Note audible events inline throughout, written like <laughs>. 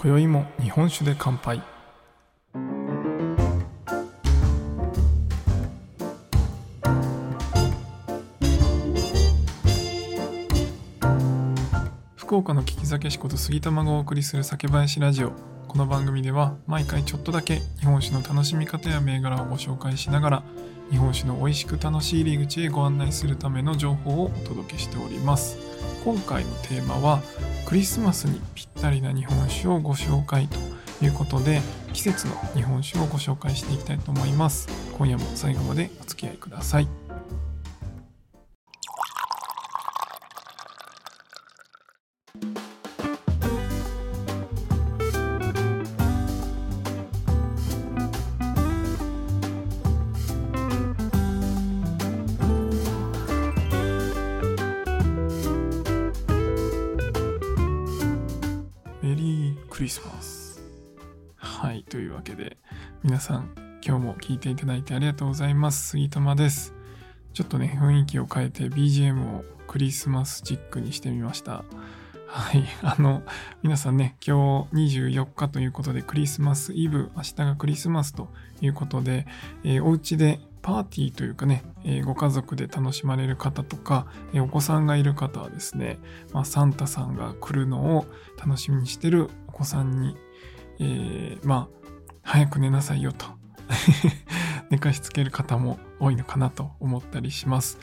今宵も日本酒で乾杯。岡の聞き酒師こと杉玉がお送りする酒林ラジオ。この番組では毎回ちょっとだけ日本酒の楽しみ方や銘柄をご紹介しながら日本酒の美味しく楽しい入り口へご案内するための情報をお届けしております。今回のテーマはクリスマスにぴったりな日本酒をご紹介ということで季節の日本酒をご紹介していきたいと思います。今夜も最後までお付き合いください。わけで皆さん今日も聞いていただいてありがとうございます。杉玉です。ちょっとね雰囲気を変えて BGM をクリスマスチックにしてみました。はい <laughs> あの皆さんね今日24日ということでクリスマスイブ明日がクリスマスということで、えーお家でパーティーというかね、えーご家族で楽しまれる方とか、えーお子さんがいる方はですね、まあ、サンタさんが来るのを楽しみにしてるお子さんに、えーまあ、早く寝なさいよと <laughs> 寝かしつける方も多いのかなと思ったりします。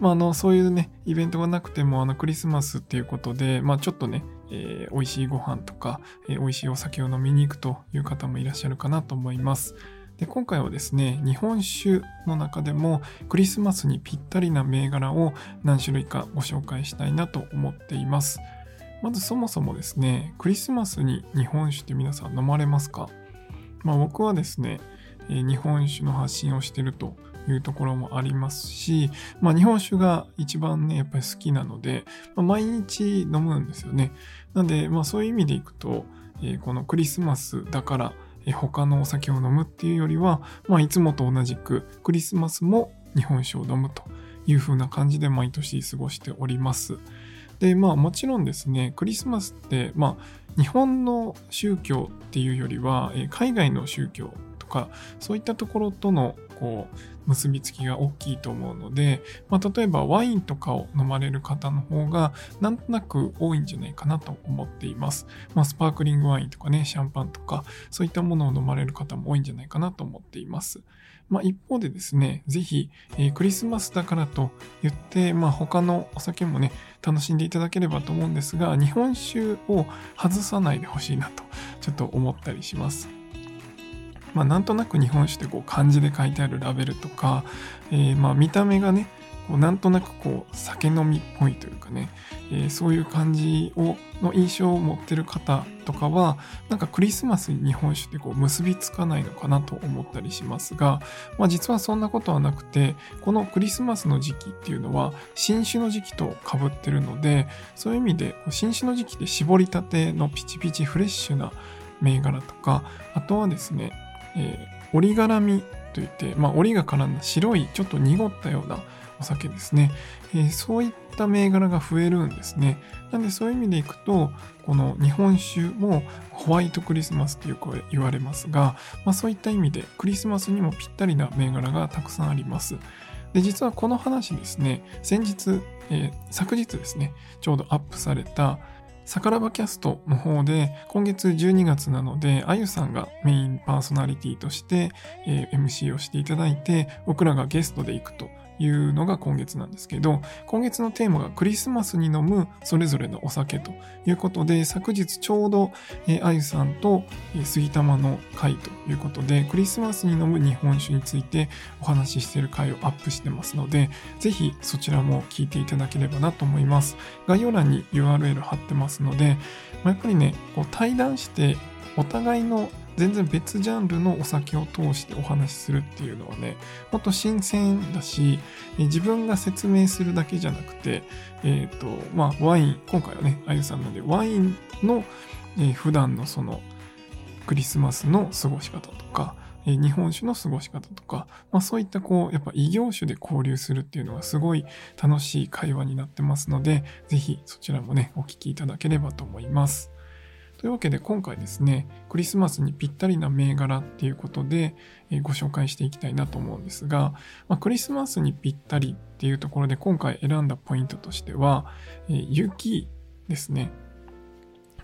まあ、あのそういうねイベントがなくてもあのクリスマスっていうことで、まあ、ちょっとね、えー美味しいご飯とか、えー美味しいお酒を飲みに行くという方もいらっしゃるかなと思います。で今回はですね日本酒の中でもクリスマスにぴったりな銘柄を何種類かご紹介したいなと思っています。まずそもそもですねクリスマスに日本酒って皆さん飲まれますか？まあ僕はですね、日本酒の発信をしてるというところもありますし、まあ日本酒が一番ね、やっぱり好きなので、まあ、毎日飲むんですよね。なんで、まあそういう意味でいくと、えーこのクリスマスだから、えー他のお酒を飲むっていうよりは、まあいつもと同じくクリスマスも日本酒を飲むという風な感じで毎年過ごしております。で、まあもちろんですね、クリスマスって、まあ日本の宗教っていうよりは、海外の宗教とか、そういったところとのこう結びつきが大きいと思うので、まあ、例えばワインとかを飲まれる方の方がなんとなく多いんじゃないかなと思っています。まあ、スパークリングワインとかね、シャンパンとか、そういったものを飲まれる方も多いんじゃないかなと思っています。まあ、一方でですね、ぜひ、えークリスマスだからと言って、まあ、他のお酒もね、楽しんでいただければと思うんですが、日本酒を外さないでほしいなと、ちょっと思ったりします。まあ、なんとなく日本酒ってこう漢字で書いてあるラベルとか、えーまあ見た目がね、こうなんとなくこう酒飲みっぽいというかね、えーそういう感じをの印象を持ってる方とかはなんかクリスマスに日本酒ってこう結びつかないのかなと思ったりしますが、まあ、実はそんなことはなくてこのクリスマスの時期っていうのは新酒の時期とかぶってるのでそういう意味で新酒の時期で絞りたてのピチピチフレッシュな銘柄とかあとはですね、えー折り絡みといって、まあ、折りが絡んだ白いちょっと濁ったようなお酒ですね、えーそういった銘柄が増えるんですね。なんでそういう意味でいくとこの日本酒もホワイトクリスマスってよく言われますが、まあ、そういった意味でクリスマスにもぴったりな銘柄がたくさんあります。で実はこの話ですね先日、えー昨日ですねちょうどアップされたサカラバキャストの方で今月12月なのであゆさんがメインパーソナリティとして、MC をしていただいて僕らがゲストで行くというのが今月なんですけど今月のテーマがクリスマスに飲むそれぞれのお酒ということで昨日ちょうど、えーあゆさんと、えー杉玉の会ということでクリスマスに飲む日本酒についてお話ししている回をアップしてますのでぜひそちらも聞いていただければなと思います。概要欄に URL 貼ってますので、まあやっぱりねこう対談してお互いの全然別ジャンルのお酒を通してお話しするっていうのはね、もっと新鮮だし、自分が説明するだけじゃなくて、えっ、と、まあ、ワイン、今回はね、あゆさんなんで、ワインの、えー、普段のそのクリスマスの過ごし方とか、日本酒の過ごし方とか、まあ、そういったこう、やっぱ異業種で交流するっていうのがすごい楽しい会話になってますので、ぜひそちらもね、お聞きいただければと思います。というわけで今回ですね、クリスマスにぴったりな銘柄っていうことで、えご紹介していきたいなと思うんですが、まあ、クリスマスにぴったりっていうところで今回選んだポイントとしては、え雪ですね。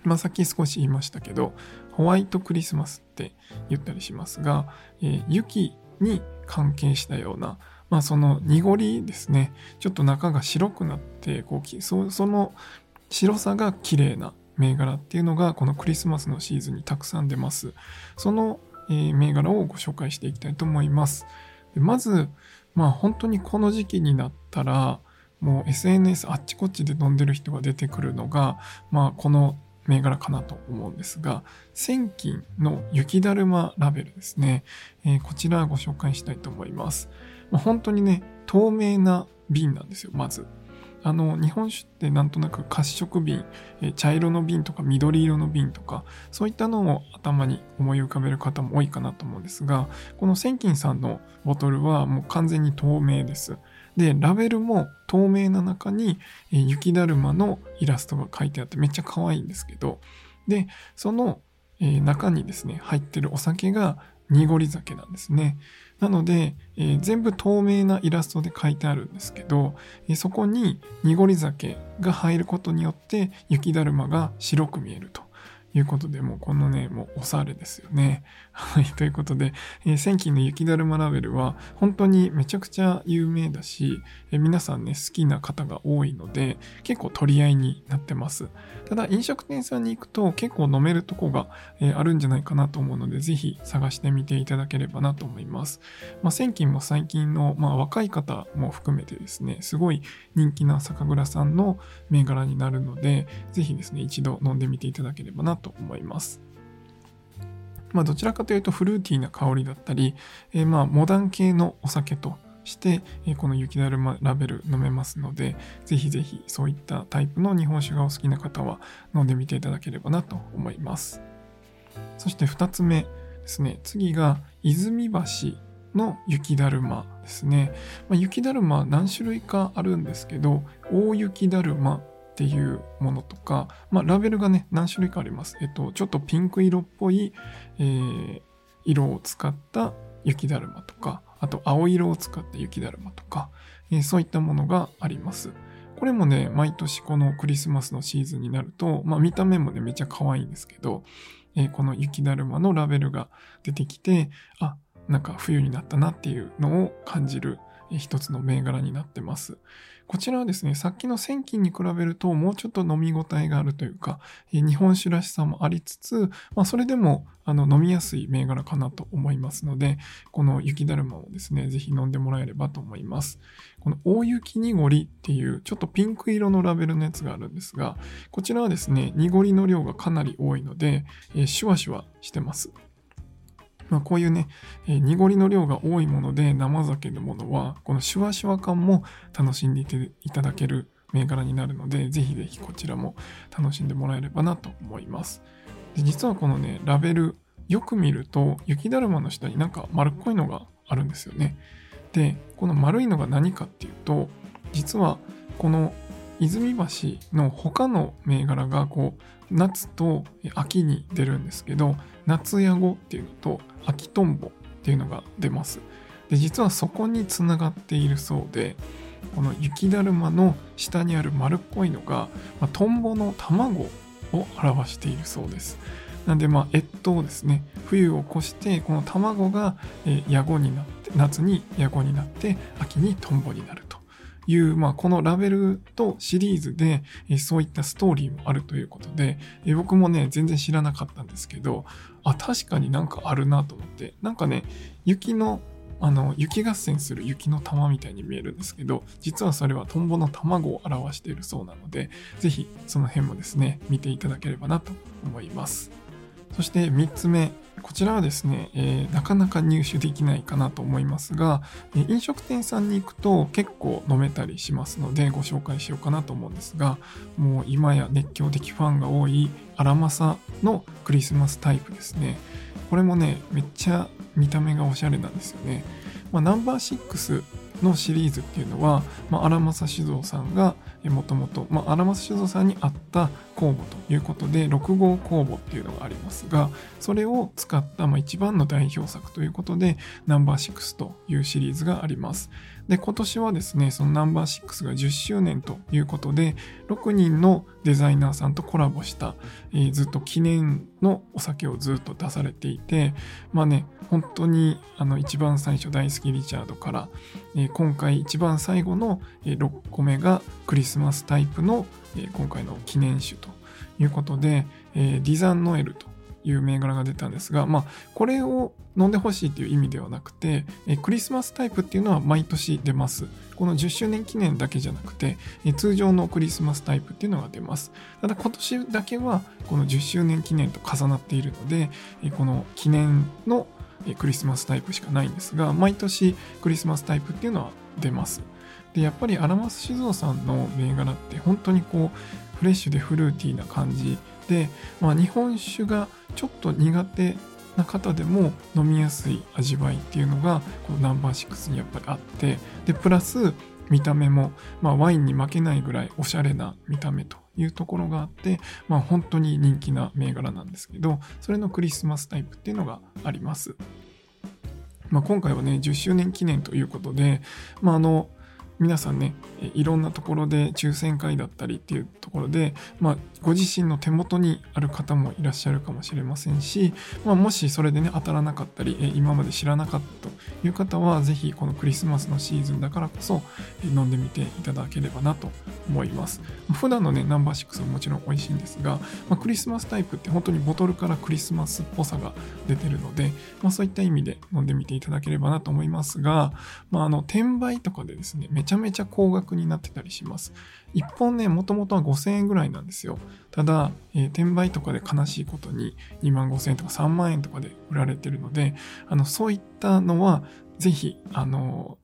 まあ、さっき少し言いましたけど、ホワイトクリスマスって言ったりしますが、え、雪に関係したような、まあその濁りですね、ちょっと中が白くなって、こうそその白さが綺麗な銘柄っていうのがこのクリスマスのシーズンにたくさん出ます。その、えー、銘柄をご紹介していきたいと思います。でまず、まあ本当にこの時期になったら、もう SNS あっちこっちで飲んでる人が出てくるのが、まあこの銘柄かなと思うんですが、千金の雪だるまラベルですね。えー、こちらご紹介したいと思います。まあ、本当にね、透明な瓶なんですよ、まず。あの、日本酒ってなんとなく褐色瓶、え茶色の瓶とか緑色の瓶とか、そういったのを頭に思い浮かべる方も多いかなと思うんですが、この千金さんのボトルはもう完全に透明です。で、ラベルも透明な中に、え、雪だるまのイラストが書いてあってめっちゃ可愛いんですけど、で、その、え、中にですね、入ってるお酒が濁り酒なんですね。なので、えー、全部透明なイラストで書いてあるんですけど、えー、そこに濁り酒が入ることによって雪だるまが白く見えると。いうことで、もうこのね、もうおしゃれですよね。<laughs> はい。ということで、えー、千金の雪だるまラベルは本当にめちゃくちゃ有名だし、えー、皆さんね、好きな方が多いので、結構取り合いになってます。ただ、飲食店さんに行くと結構飲めるとこが、えー、あるんじゃないかなと思うので、ぜひ探してみていただければなと思います。まあ、千金も最近の、まあ、若い方も含めてですね、すごい人気な酒蔵さんの銘柄になるので、ぜひですね、一度飲んでみていただければなと思います。まあ、どちらかというとフルーティーな香りだったり、えー、まあモダン系のお酒として、えー、この雪だるまラベル飲めますので、ぜひぜひそういったタイプの日本酒がお好きな方は飲んでみていただければなと思います。そして2つ目ですね。次が泉橋の雪だるまですね。まあ、雪だるま何種類かあるんですけど、大雪だるまっていうものとか、まあ、ラベルがね、何種類かあります。えっと、ちょっとピンク色っぽい、えー、色を使った雪だるまとか、あと青色を使った雪だるまとか、えー、そういったものがあります。これもね、毎年このクリスマスのシーズンになると、まあ見た目もね、めっちゃ可愛いんですけど、えー、この雪だるまのラベルが出てきて、あ、なんか冬になったなっていうのを感じる一つの銘柄になってます。こちらはですね、さっきの千金に比べるともうちょっと飲み応えがあるというか、日本酒らしさもありつつ、まあ、それでもあの飲みやすい銘柄かなと思いますので、この雪だるまをですね、ぜひ飲んでもらえればと思います。この大雪濁りっていうちょっとピンク色のラベルのやつがあるんですが、こちらはですね、濁りの量がかなり多いので、えー、シュワシュワしてます。まあ、こういうね、えー、濁りの量が多いもので生酒のものは、このシュワシュワ感も楽しんでいただける銘柄になるので、ぜひぜひこちらも楽しんでもらえればなと思います。で実はこのね、ラベル、よく見ると、雪だるまの下になんか丸っこいのがあるんですよね。で、この丸いのが何かっていうと、実はこの泉橋の他の銘柄がこう夏と秋に出るんですけど夏ヤゴっていうのと秋トンボっていうのが出ます。で実はそこにつながっているそうでこの雪だるまの下にある丸っこいのが、まあ、トンボの卵を表しているそうです。なんでまあ越冬ですね。冬を越してこの卵が、えヤゴになって夏にヤゴになって秋にトンボになる。いう、まあ、このラベルとシリーズで、えそういったストーリーもあるということで、え僕もね、全然知らなかったんですけど、あ、確かになんかあるなと思って、なんかね、雪のあの、雪合戦する雪の玉みたいに見えるんですけど、実はそれはトンボの卵を表しているそうなので、ぜひその辺もですね、見ていただければなと思います。そして3つ目、こちらはですね、えー、なかなか入手できないかなと思いますが、え飲食店さんに行くと結構飲めたりしますのでご紹介しようかなと思うんですが、もう今や熱狂的ファンが多い荒政のクリスマスタイプですね。これもね、めっちゃ見た目がおしゃれなんですよね。まあ、ナンバー6のシリーズっていうのは、まあ、荒政酒造さんがもともと荒政酒造さんにあった酵母ということで6号酵母っていうのがありますがそれを使った、まあ、一番の代表作ということでナンバー6というシリーズがあります。で今年はですねそのナンバー6が10周年ということで6人のデザイナーさんとコラボした、えー、ずっと記念のお酒をずっと出されていてまあね本当にあの一番最初大好きリチャードから、えー、今回一番最後の6個目がクリススマスタイプの、え、今回の記念酒ということで、え、ディザンノエルという銘柄が出たんですが、まあ、これを飲んでほしいという意味ではなくて、えクリスマスタイプっていうのは毎年出ます。この10周年記念だけじゃなくて、え通常のクリスマスタイプっていうのが出ます。ただ今年だけはこの10周年記念と重なっているので、えこの記念のクリスマスタイプしかないんですが、毎年クリスマスタイプっていうのは出ます。で、やっぱりアラマス酒造さんの銘柄って本当にこう、フレッシュでフルーティーな感じで、まあ、日本酒がちょっと苦手な方でも飲みやすい味わいっていうのがこのナンバー6にやっぱりあってでプラス見た目も、まあ、ワインに負けないぐらいおしゃれな見た目というところがあって、まあ、本当に人気な銘柄なんですけどそれのクリスマスタイプっていうのがあります。まあ、今回はね10周年記念ということで、まあ、あの皆さんねいろんなところで抽選会だったりっていうところで、まあ、ご自身の手元にある方もいらっしゃるかもしれませんし、まあ、もしそれでね当たらなかったり今まで知らなかったという方は是非このクリスマスのシーズンだからこそ飲んでみていただければなと思います。普段のねナンバー6ももちろん美味しいんですが、まあ、クリスマスタイプって本当にボトルからクリスマスっぽさが出てるので、まあ、そういった意味で飲んでみていただければなと思いますが、まあ、あの転売とかでですねめちゃめちゃ高額になってたりします。1本ね、もともとは5000円ぐらいなんですよ。ただ、えー、転売とかで悲しいことに2万5000円とか3万円とかで売られてるので、あの、そういったのは、ぜひ、あの、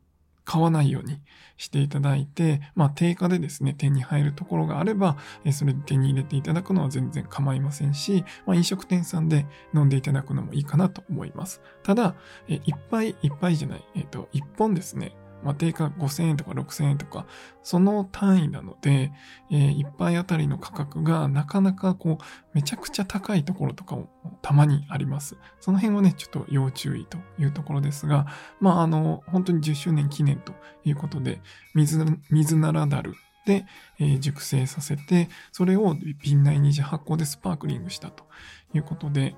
買わないようにしていただいて、まあ、定価でですね、手に入るところがあれば、それで手に入れていただくのは全然構いませんし、まあ、飲食店さんで飲んでいただくのもいいかなと思います。ただ、いっぱいいっぱいじゃない、えっ、と、1本ですね、まあ、定価5000円とか6000円とか、その単位なので、えー、1杯あたりの価格がなかなかこう、めちゃくちゃ高いところとかもたまにあります。その辺はね、ちょっと要注意というところですが、まあ、あの、本当に10周年記念ということで、水、水ならだるで、え、熟成させて、それを瓶内二次発酵でスパークリングしたということで、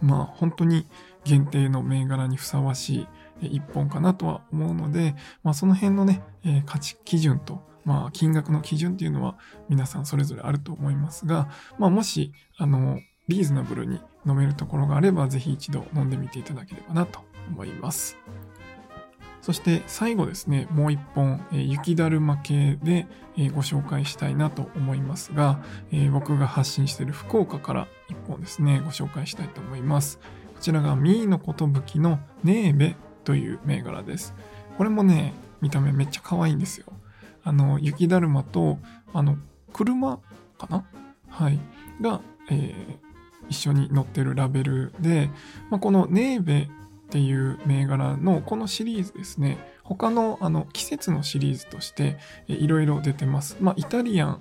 まあ本当に限定の銘柄にふさわしい一本かなとは思うので、まあ、その辺のね、えー、価値基準と、まあ、金額の基準っていうのは皆さんそれぞれあると思いますが、まあ、もし、あの、リーズナブルに飲めるところがあれば、ぜひ一度飲んでみていただければなと思います。そして最後ですね、もう一本、えー、雪だるま系で、えー、ご紹介したいなと思いますが、えー、僕が発信している福岡から一本ですね、ご紹介したいと思います。こちらがミーのことぶきのネーベという銘柄です。これもね、見た目めっちゃ可愛いんですよ。あの、雪だるまと、あの、車かな？はい。が、えー、一緒に載ってるラベルで、まあ、このネーベっていう銘柄のこのシリーズですね、他のあの季節のシリーズとしていろいろ出てます。まあ、イタリアン、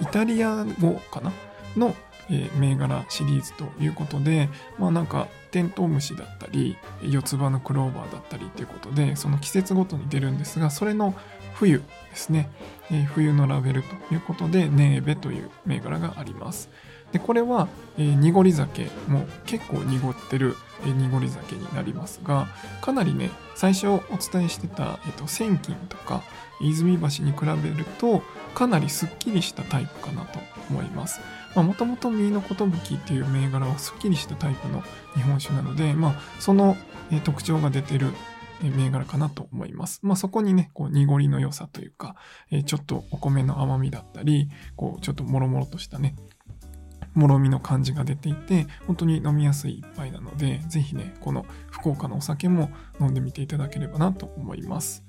イタリア語かな？のえー、銘柄シリーズということで、まあなんかテントウムシだったり、四つ葉のクローバーだったりということで、その季節ごとに出るんですが、それの冬ですね、えー、冬のラベルということで、ネーベという銘柄があります。で、これは、えー、濁り酒も結構濁ってる、えー、濁り酒になりますが、かなりね、最初お伝えしてた、えっ、ー、と、千金とか、泉橋に比べると、かなりスッキリしたタイプかなと思います。もともとミーの寿っていう銘柄はすっきりしたタイプの日本酒なので、まあ、その特徴が出てる銘柄かなと思います。まあ、そこにね、こう、濁りの良さというか、ちょっとお米の甘みだったり、こう、ちょっともろもろとしたね、もろみの感じが出ていて、本当に飲みやすい一杯なので、ぜひね、この福岡のお酒も飲んでみていただければなと思います。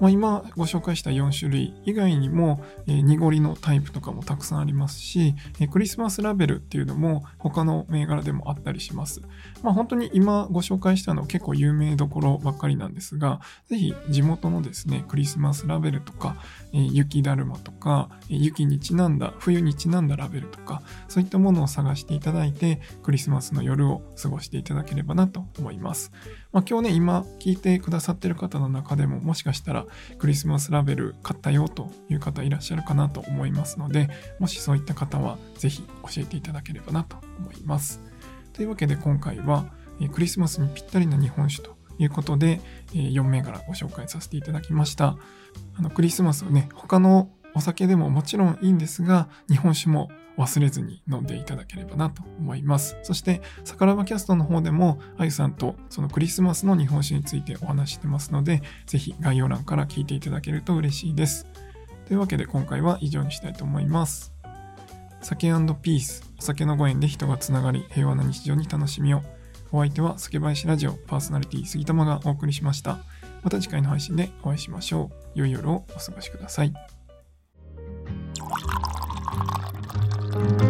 まあ、今ご紹介した4種類以外にも、えー、濁りのタイプとかもたくさんありますし、えー、クリスマスラベルっていうのも他の銘柄でもあったりします。まあ、本当に今ご紹介したの結構有名どころばっかりなんですが、ぜひ地元のですね、クリスマスラベルとか、えー、雪だるまとか、え、雪にちなんだ、冬にちなんだラベルとか、そういったものを探していただいて、クリスマスの夜を過ごしていただければなと思います。まあ、今日ね、今聞いてくださってる方の中でも、もしかしたらクリスマスラベル買ったよという方いらっしゃるかなと思いますので、もしそういった方はぜひ教えていただければなと思います。というわけで今回は、クリスマスにぴったりな日本酒ということで、4銘柄ご紹介させていただきました。あのクリスマスはね、他のお酒でももちろんいいんですが、日本酒も忘れずに飲んでいただければなと思います。そして、さからばキャストの方でも、あゆさんとそのクリスマスの日本酒についてお話してますので、ぜひ概要欄から聞いていただけると嬉しいです。というわけで今回は以上にしたいと思います。酒ピース、お酒のご縁で人がつながり、平和な日常に楽しみを。お相手は酒林ラジオパーソナリティ杉玉がお送りしました。また次回の配信でお会いしましょう。良い夜をお過ごしください。Bye.